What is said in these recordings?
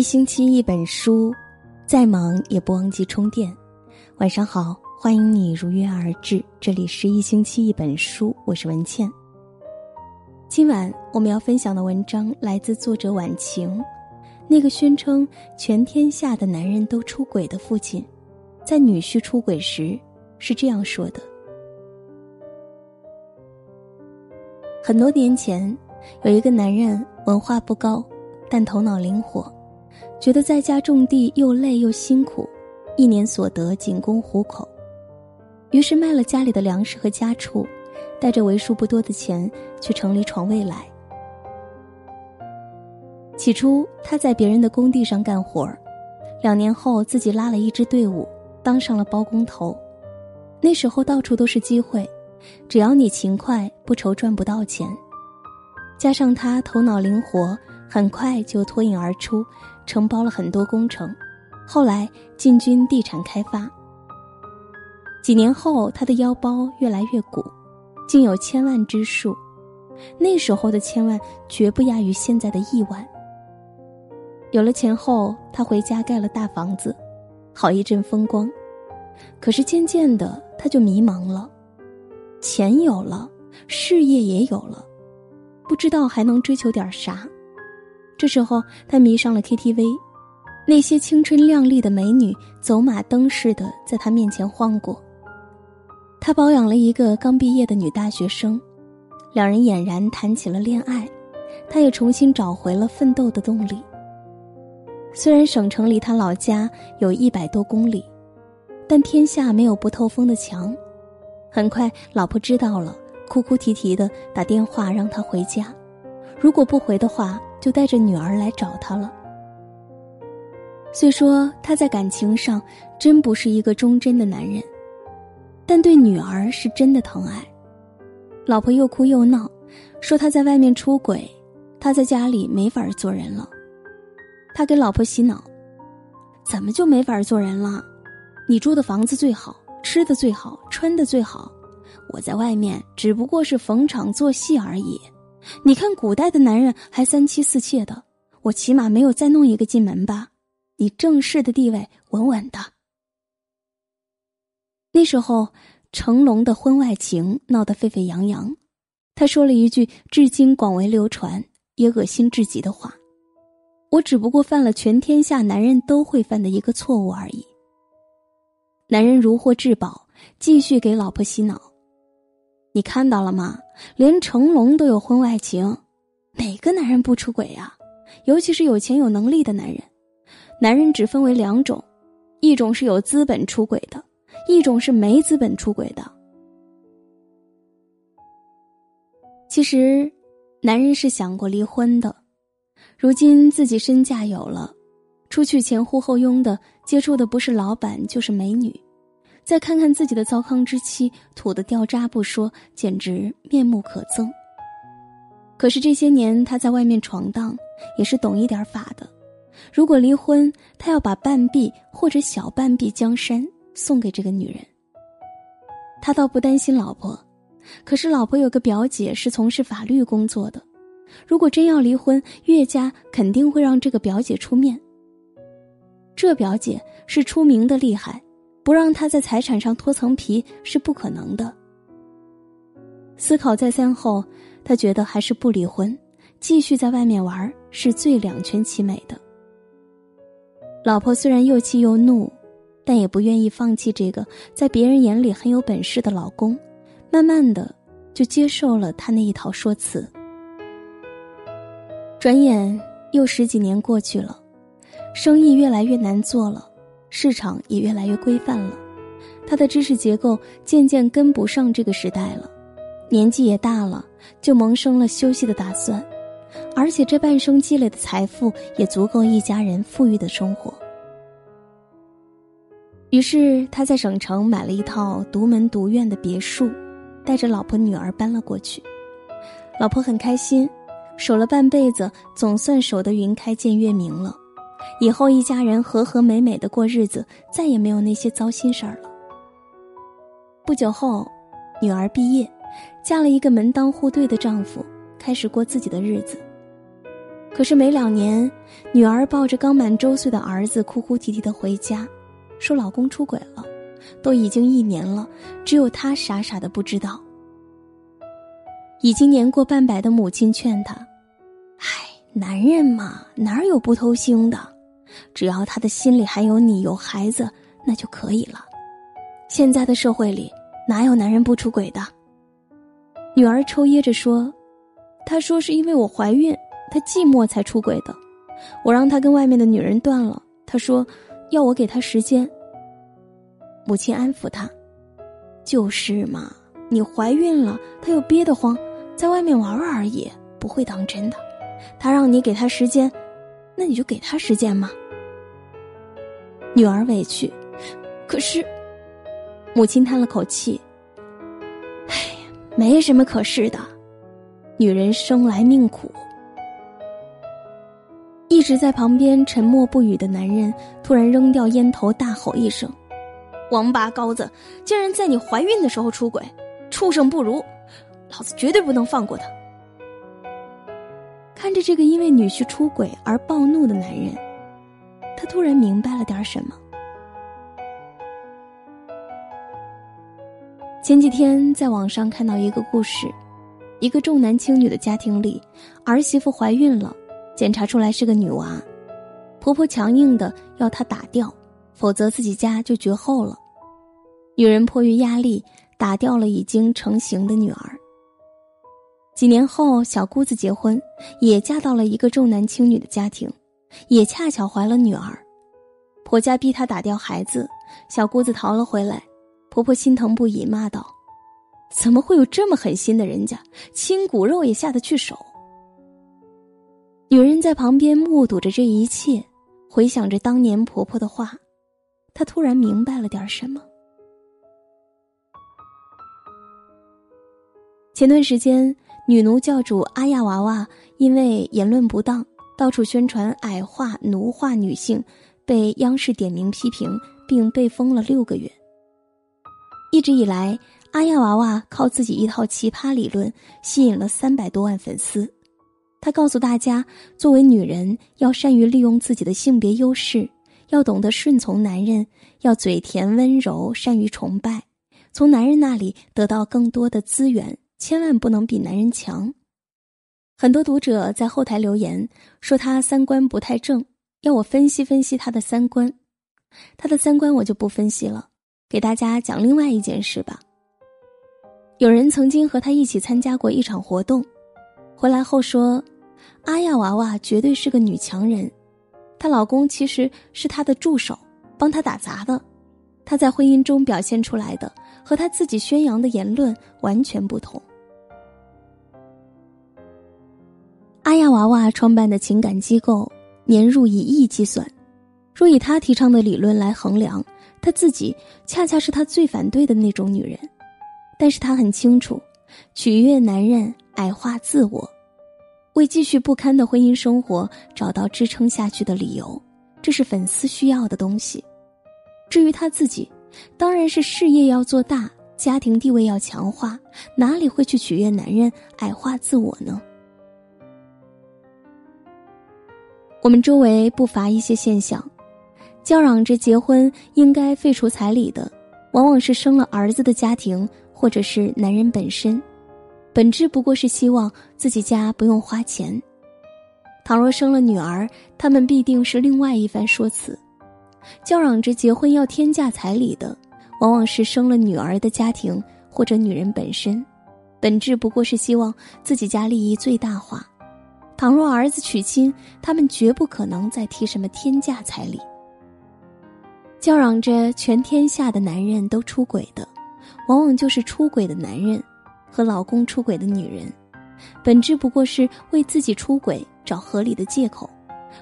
一星期一本书，再忙也不忘记充电。晚上好，欢迎你如约而至，这里是一星期一本书，我是文倩。今晚我们要分享的文章来自作者晚晴。那个宣称全天下的男人都出轨的父亲，在女婿出轨时是这样说的：很多年前，有一个男人文化不高，但头脑灵活。觉得在家种地又累又辛苦，一年所得仅供糊口，于是卖了家里的粮食和家畜，带着为数不多的钱去城里闯未来。起初他在别人的工地上干活两年后自己拉了一支队伍，当上了包工头。那时候到处都是机会，只要你勤快，不愁赚不到钱。加上他头脑灵活。很快就脱颖而出，承包了很多工程，后来进军地产开发。几年后，他的腰包越来越鼓，竟有千万之数。那时候的千万绝不亚于现在的亿万。有了钱后，他回家盖了大房子，好一阵风光。可是渐渐的，他就迷茫了。钱有了，事业也有了，不知道还能追求点啥。这时候，他迷上了 KTV，那些青春靓丽的美女走马灯似的在他面前晃过。他包养了一个刚毕业的女大学生，两人俨然谈起了恋爱，他也重新找回了奋斗的动力。虽然省城离他老家有一百多公里，但天下没有不透风的墙。很快，老婆知道了，哭哭啼啼的打电话让他回家，如果不回的话。就带着女儿来找他了。虽说他在感情上真不是一个忠贞的男人，但对女儿是真的疼爱。老婆又哭又闹，说他在外面出轨，他在家里没法做人了。他给老婆洗脑：“怎么就没法做人了？你住的房子最好，吃的最好，穿的最好，我在外面只不过是逢场作戏而已。”你看，古代的男人还三妻四妾的，我起码没有再弄一个进门吧？你正式的地位稳稳的。那时候，成龙的婚外情闹得沸沸扬扬，他说了一句至今广为流传也恶心至极的话：“我只不过犯了全天下男人都会犯的一个错误而已。”男人如获至宝，继续给老婆洗脑。你看到了吗？连成龙都有婚外情，哪个男人不出轨呀？尤其是有钱有能力的男人。男人只分为两种，一种是有资本出轨的，一种是没资本出轨的。其实，男人是想过离婚的。如今自己身价有了，出去前呼后拥的，接触的不是老板就是美女。再看看自己的糟糠之妻，土的掉渣不说，简直面目可憎。可是这些年他在外面闯荡，也是懂一点法的。如果离婚，他要把半壁或者小半壁江山送给这个女人。他倒不担心老婆，可是老婆有个表姐是从事法律工作的，如果真要离婚，岳家肯定会让这个表姐出面。这表姐是出名的厉害。不让他在财产上脱层皮是不可能的。思考再三后，他觉得还是不离婚，继续在外面玩是最两全其美的。老婆虽然又气又怒，但也不愿意放弃这个在别人眼里很有本事的老公，慢慢的就接受了他那一套说辞。转眼又十几年过去了，生意越来越难做了。市场也越来越规范了，他的知识结构渐渐跟不上这个时代了，年纪也大了，就萌生了休息的打算，而且这半生积累的财富也足够一家人富裕的生活。于是他在省城买了一套独门独院的别墅，带着老婆女儿搬了过去，老婆很开心，守了半辈子，总算守得云开见月明了。以后一家人和和美美的过日子，再也没有那些糟心事儿了。不久后，女儿毕业，嫁了一个门当户对的丈夫，开始过自己的日子。可是没两年，女儿抱着刚满周岁的儿子，哭哭啼啼的回家，说老公出轨了，都已经一年了，只有她傻傻的不知道。已经年过半百的母亲劝她：“唉，男人嘛，哪有不偷腥的？只要他的心里还有你，有孩子，那就可以了。现在的社会里，哪有男人不出轨的？”女儿抽噎着说：“他说是因为我怀孕。”他寂寞才出轨的，我让他跟外面的女人断了。他说，要我给他时间。母亲安抚他：“就是嘛，你怀孕了，他又憋得慌，在外面玩玩而已，不会当真的。他让你给他时间，那你就给他时间嘛。”女儿委屈，可是，母亲叹了口气：“哎呀，没什么可是的，女人生来命苦。”一直在旁边沉默不语的男人突然扔掉烟头，大吼一声：“王八羔子，竟然在你怀孕的时候出轨，畜生不如！老子绝对不能放过他！”看着这个因为女婿出轨而暴怒的男人，他突然明白了点什么。前几天在网上看到一个故事，一个重男轻女的家庭里，儿媳妇怀孕了。检查出来是个女娃，婆婆强硬的要她打掉，否则自己家就绝后了。女人迫于压力打掉了已经成型的女儿。几年后，小姑子结婚，也嫁到了一个重男轻女的家庭，也恰巧怀了女儿。婆家逼她打掉孩子，小姑子逃了回来，婆婆心疼不已，骂道：“怎么会有这么狠心的人家，亲骨肉也下得去手？”女人在旁边目睹着这一切，回想着当年婆婆的话，她突然明白了点什么。前段时间，女奴教主阿亚娃娃因为言论不当，到处宣传矮化、奴化女性，被央视点名批评，并被封了六个月。一直以来，阿亚娃娃靠自己一套奇葩理论，吸引了三百多万粉丝。他告诉大家，作为女人要善于利用自己的性别优势，要懂得顺从男人，要嘴甜温柔，善于崇拜，从男人那里得到更多的资源，千万不能比男人强。很多读者在后台留言说他三观不太正，要我分析分析他的三观。他的三观我就不分析了，给大家讲另外一件事吧。有人曾经和他一起参加过一场活动。回来后说，阿亚娃娃绝对是个女强人，她老公其实是她的助手，帮她打杂的。她在婚姻中表现出来的和她自己宣扬的言论完全不同。娃娃创办的情感机构年入以亿计算，若以她提倡的理论来衡量，她自己恰恰是她最反对的那种女人。但是她很清楚，取悦男人。矮化自我，为继续不堪的婚姻生活找到支撑下去的理由，这是粉丝需要的东西。至于他自己，当然是事业要做大，家庭地位要强化，哪里会去取悦男人矮化自我呢？我们周围不乏一些现象，叫嚷着结婚应该废除彩礼的，往往是生了儿子的家庭，或者是男人本身。本质不过是希望自己家不用花钱。倘若生了女儿，他们必定是另外一番说辞。叫嚷着结婚要天价彩礼的，往往是生了女儿的家庭或者女人本身。本质不过是希望自己家利益最大化。倘若儿子娶亲，他们绝不可能再提什么天价彩礼。叫嚷着全天下的男人都出轨的，往往就是出轨的男人。和老公出轨的女人，本质不过是为自己出轨找合理的借口，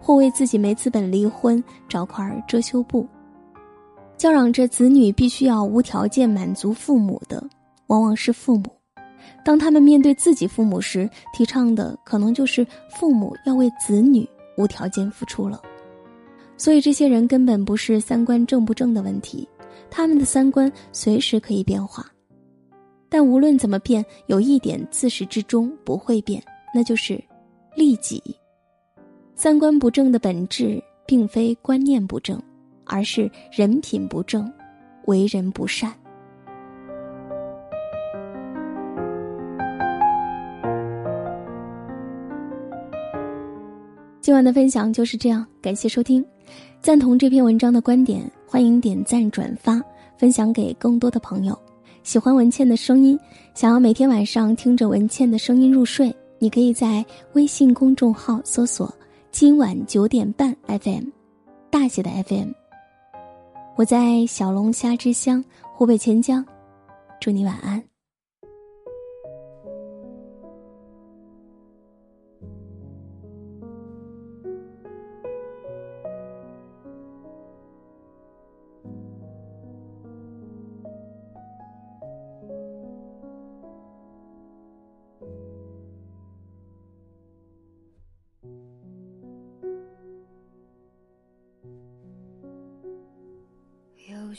或为自己没资本离婚找块遮羞布。叫嚷着子女必须要无条件满足父母的，往往是父母。当他们面对自己父母时，提倡的可能就是父母要为子女无条件付出了。所以，这些人根本不是三观正不正的问题，他们的三观随时可以变化。但无论怎么变，有一点自始至终不会变，那就是利己。三观不正的本质，并非观念不正，而是人品不正，为人不善。今晚的分享就是这样，感谢收听。赞同这篇文章的观点，欢迎点赞转发，分享给更多的朋友。喜欢文倩的声音，想要每天晚上听着文倩的声音入睡，你可以在微信公众号搜索“今晚九点半 FM”，大写的 FM。我在小龙虾之乡湖北潜江，祝你晚安。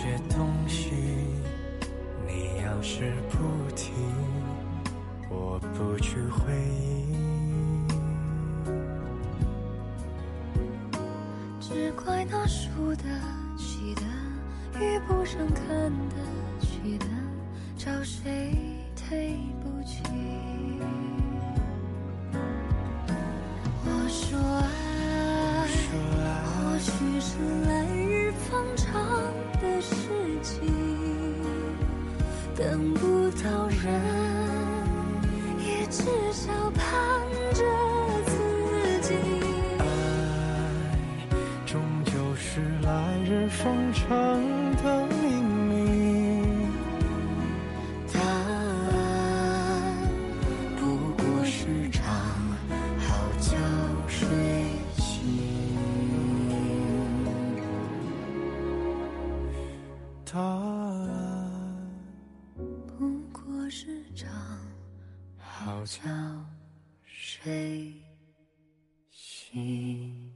些东西，你要是不听，我不去回忆。只怪那输的。答案不过是场好觉睡醒。